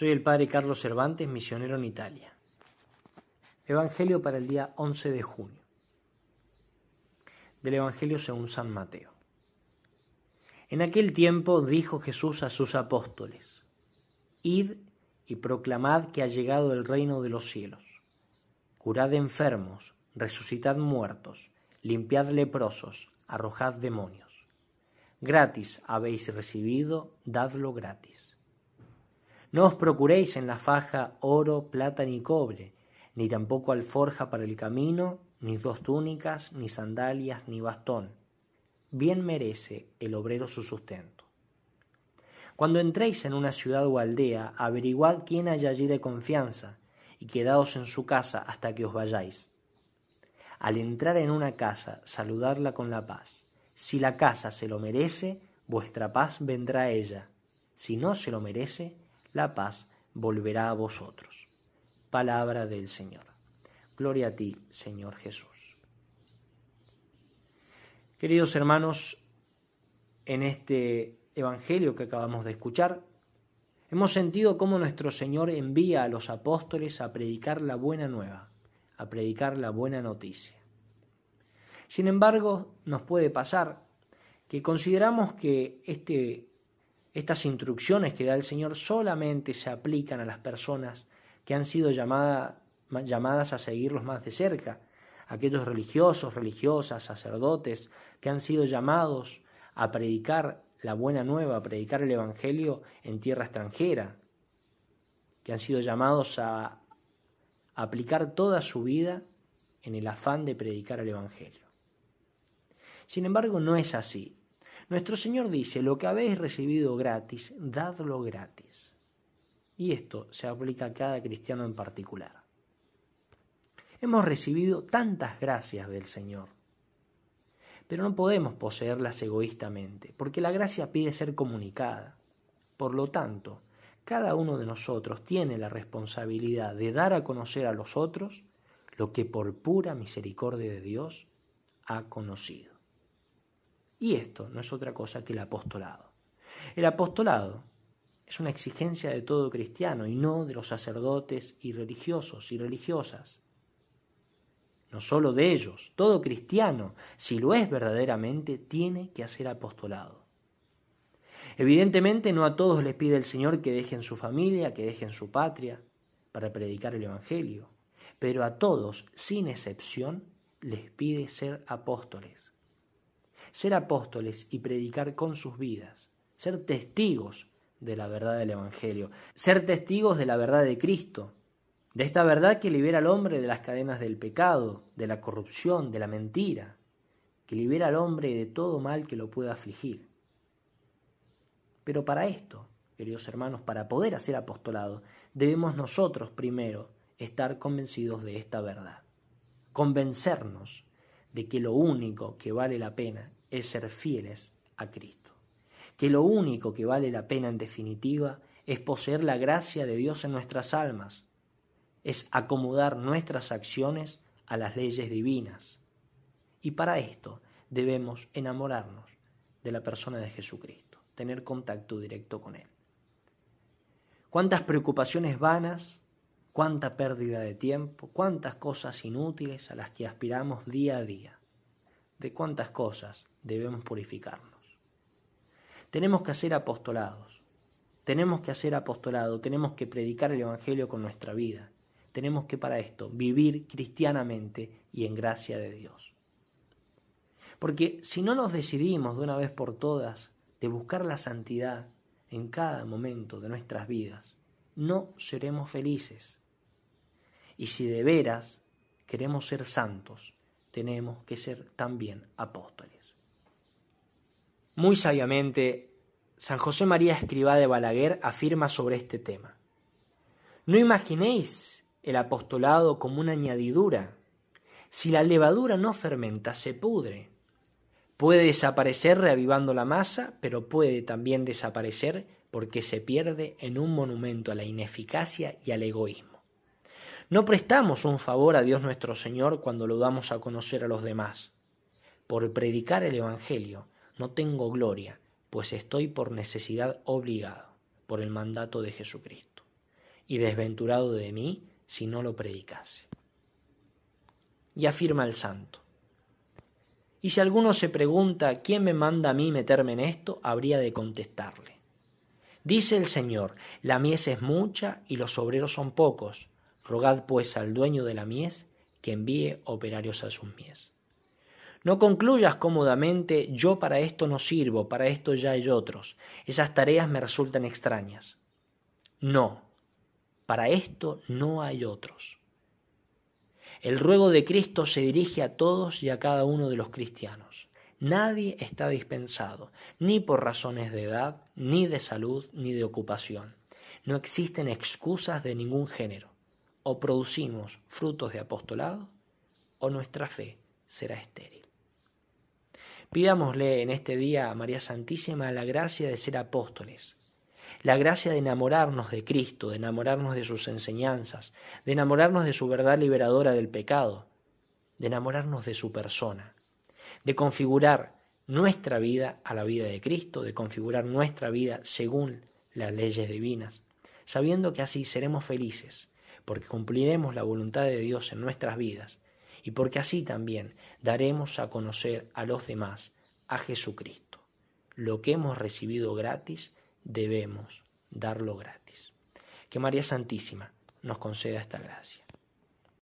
Soy el Padre Carlos Cervantes, misionero en Italia. Evangelio para el día 11 de junio. Del Evangelio según San Mateo. En aquel tiempo dijo Jesús a sus apóstoles, Id y proclamad que ha llegado el reino de los cielos. Curad enfermos, resucitad muertos, limpiad leprosos, arrojad demonios. Gratis habéis recibido, dadlo gratis. No os procuréis en la faja oro, plata ni cobre, ni tampoco alforja para el camino, ni dos túnicas, ni sandalias, ni bastón. Bien merece el obrero su sustento. Cuando entréis en una ciudad o aldea, averiguad quién hay allí de confianza, y quedaos en su casa hasta que os vayáis. Al entrar en una casa, saludarla con la paz. Si la casa se lo merece, vuestra paz vendrá a ella. Si no se lo merece, la paz volverá a vosotros. Palabra del Señor. Gloria a ti, Señor Jesús. Queridos hermanos, en este Evangelio que acabamos de escuchar, hemos sentido cómo nuestro Señor envía a los apóstoles a predicar la buena nueva, a predicar la buena noticia. Sin embargo, nos puede pasar que consideramos que este estas instrucciones que da el Señor solamente se aplican a las personas que han sido llamadas a seguirlos más de cerca, aquellos religiosos, religiosas, sacerdotes que han sido llamados a predicar la buena nueva, a predicar el Evangelio en tierra extranjera, que han sido llamados a aplicar toda su vida en el afán de predicar el Evangelio. Sin embargo, no es así. Nuestro Señor dice, lo que habéis recibido gratis, dadlo gratis. Y esto se aplica a cada cristiano en particular. Hemos recibido tantas gracias del Señor, pero no podemos poseerlas egoístamente, porque la gracia pide ser comunicada. Por lo tanto, cada uno de nosotros tiene la responsabilidad de dar a conocer a los otros lo que por pura misericordia de Dios ha conocido. Y esto no es otra cosa que el apostolado. El apostolado es una exigencia de todo cristiano y no de los sacerdotes y religiosos y religiosas. No solo de ellos, todo cristiano, si lo es verdaderamente, tiene que hacer apostolado. Evidentemente no a todos les pide el Señor que dejen su familia, que dejen su patria para predicar el Evangelio, pero a todos, sin excepción, les pide ser apóstoles ser apóstoles y predicar con sus vidas, ser testigos de la verdad del Evangelio, ser testigos de la verdad de Cristo, de esta verdad que libera al hombre de las cadenas del pecado, de la corrupción, de la mentira, que libera al hombre de todo mal que lo pueda afligir. Pero para esto, queridos hermanos, para poder hacer apostolado, debemos nosotros primero estar convencidos de esta verdad, convencernos de que lo único que vale la pena es ser fieles a Cristo. Que lo único que vale la pena en definitiva es poseer la gracia de Dios en nuestras almas, es acomodar nuestras acciones a las leyes divinas. Y para esto debemos enamorarnos de la persona de Jesucristo, tener contacto directo con Él. Cuántas preocupaciones vanas, cuánta pérdida de tiempo, cuántas cosas inútiles a las que aspiramos día a día de cuántas cosas debemos purificarnos. Tenemos que hacer apostolados, tenemos que hacer apostolado, tenemos que predicar el Evangelio con nuestra vida, tenemos que para esto vivir cristianamente y en gracia de Dios. Porque si no nos decidimos de una vez por todas de buscar la santidad en cada momento de nuestras vidas, no seremos felices. Y si de veras queremos ser santos, tenemos que ser también apóstoles. Muy sabiamente, San José María Escribá de Balaguer afirma sobre este tema. No imaginéis el apostolado como una añadidura. Si la levadura no fermenta, se pudre. Puede desaparecer reavivando la masa, pero puede también desaparecer porque se pierde en un monumento a la ineficacia y al egoísmo. No prestamos un favor a Dios nuestro Señor cuando lo damos a conocer a los demás. Por predicar el Evangelio no tengo gloria, pues estoy por necesidad obligado, por el mandato de Jesucristo. y desventurado de mí si no lo predicase. Y afirma el santo. Y si alguno se pregunta quién me manda a mí meterme en esto, habría de contestarle. Dice el Señor, la mies es mucha y los obreros son pocos. Rogad pues al dueño de la mies que envíe operarios a sus mies. No concluyas cómodamente, yo para esto no sirvo, para esto ya hay otros. Esas tareas me resultan extrañas. No, para esto no hay otros. El ruego de Cristo se dirige a todos y a cada uno de los cristianos. Nadie está dispensado, ni por razones de edad, ni de salud, ni de ocupación. No existen excusas de ningún género. O producimos frutos de apostolado, o nuestra fe será estéril. Pidámosle en este día a María Santísima la gracia de ser apóstoles, la gracia de enamorarnos de Cristo, de enamorarnos de sus enseñanzas, de enamorarnos de su verdad liberadora del pecado, de enamorarnos de su persona, de configurar nuestra vida a la vida de Cristo, de configurar nuestra vida según las leyes divinas, sabiendo que así seremos felices, porque cumpliremos la voluntad de Dios en nuestras vidas y porque así también daremos a conocer a los demás a Jesucristo. Lo que hemos recibido gratis, debemos darlo gratis. Que María Santísima nos conceda esta gracia.